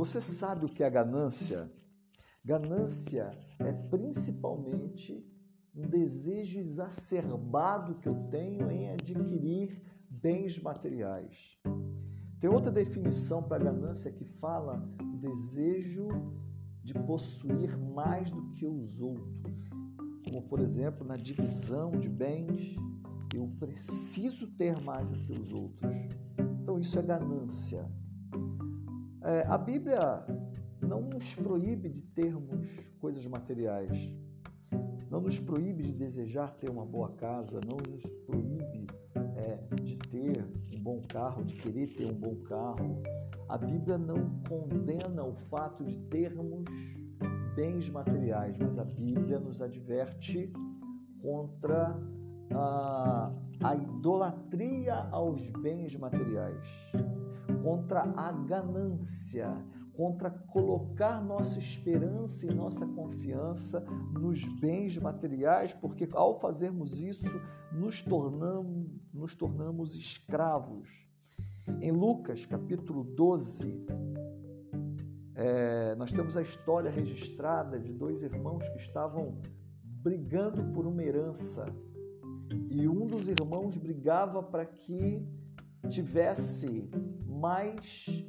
Você sabe o que é ganância? Ganância é principalmente um desejo exacerbado que eu tenho em adquirir bens materiais. Tem outra definição para ganância que fala o desejo de possuir mais do que os outros, como por exemplo na divisão de bens, eu preciso ter mais do que os outros. Então isso é ganância. É, a Bíblia não nos proíbe de termos coisas materiais, não nos proíbe de desejar ter uma boa casa, não nos proíbe é, de ter um bom carro, de querer ter um bom carro. A Bíblia não condena o fato de termos bens materiais, mas a Bíblia nos adverte contra a, a idolatria aos bens materiais, contra a ganância, contra colocar nossa esperança e nossa confiança nos bens materiais, porque ao fazermos isso, nos tornamos, nos tornamos escravos. Em Lucas capítulo 12, é, nós temos a história registrada de dois irmãos que estavam brigando por uma herança. E um dos irmãos brigava para que tivesse mais,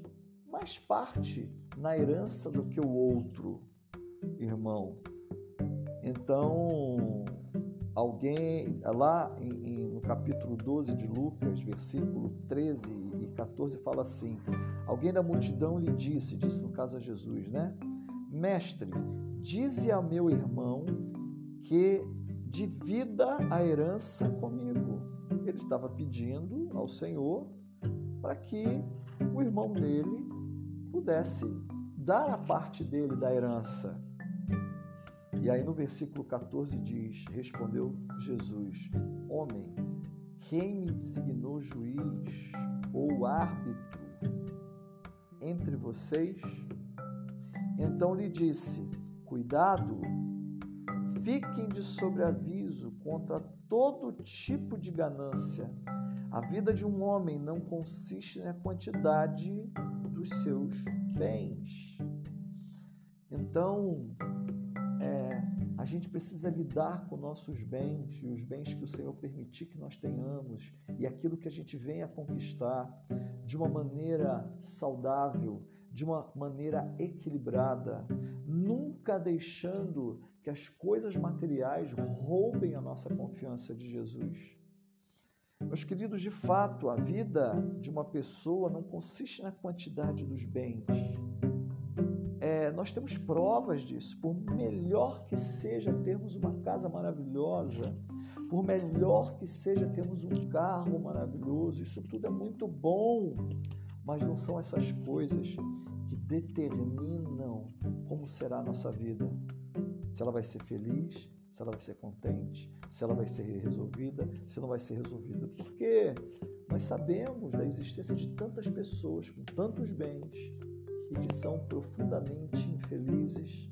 mais parte na herança do que o outro irmão. Então, alguém, lá em, em, no capítulo 12 de Lucas, versículo 13 e 14, fala assim: Alguém da multidão lhe disse, disse no caso a Jesus, né? Mestre, dize a meu irmão que divida a herança comigo. Ele estava pedindo ao Senhor para que o irmão dele pudesse dar a parte dele da herança. E aí no versículo 14 diz: Respondeu Jesus: Homem, quem me designou juiz ou árbitro entre vocês? Então lhe disse: Cuidado, fiquem de sobreaviso contra todo tipo de ganância. A vida de um homem não consiste na quantidade dos seus bens. Então, é, a gente precisa lidar com nossos bens e os bens que o Senhor permitir que nós tenhamos e aquilo que a gente venha conquistar de uma maneira saudável, de uma maneira equilibrada, nunca deixando que as coisas materiais roubem a nossa confiança de Jesus. Meus queridos, de fato, a vida de uma pessoa não consiste na quantidade dos bens. É, nós temos provas disso. Por melhor que seja termos uma casa maravilhosa, por melhor que seja termos um carro maravilhoso, isso tudo é muito bom, mas não são essas coisas que determinam como será a nossa vida. Se ela vai ser feliz, se ela vai ser contente, se ela vai ser resolvida, se não vai ser resolvida. Porque nós sabemos da existência de tantas pessoas com tantos bens e que são profundamente infelizes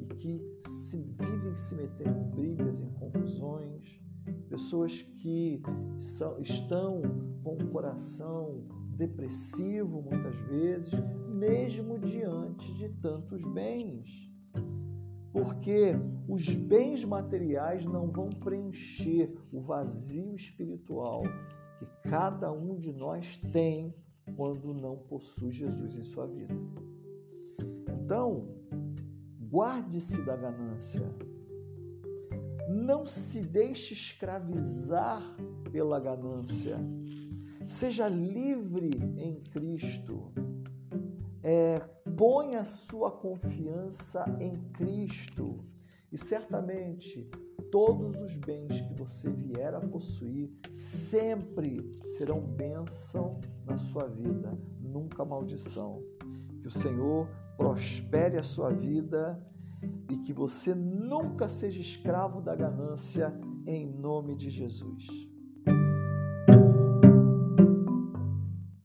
e que se vivem se metendo em brigas, em confusões, pessoas que são, estão com o coração depressivo muitas vezes, mesmo diante de tantos bens porque os bens materiais não vão preencher o vazio espiritual que cada um de nós tem quando não possui Jesus em sua vida. Então, guarde-se da ganância. Não se deixe escravizar pela ganância. Seja livre em Cristo. É, Põe a sua confiança em Cristo e certamente todos os bens que você vier a possuir sempre serão bênção na sua vida, nunca maldição. Que o Senhor prospere a sua vida e que você nunca seja escravo da ganância, em nome de Jesus.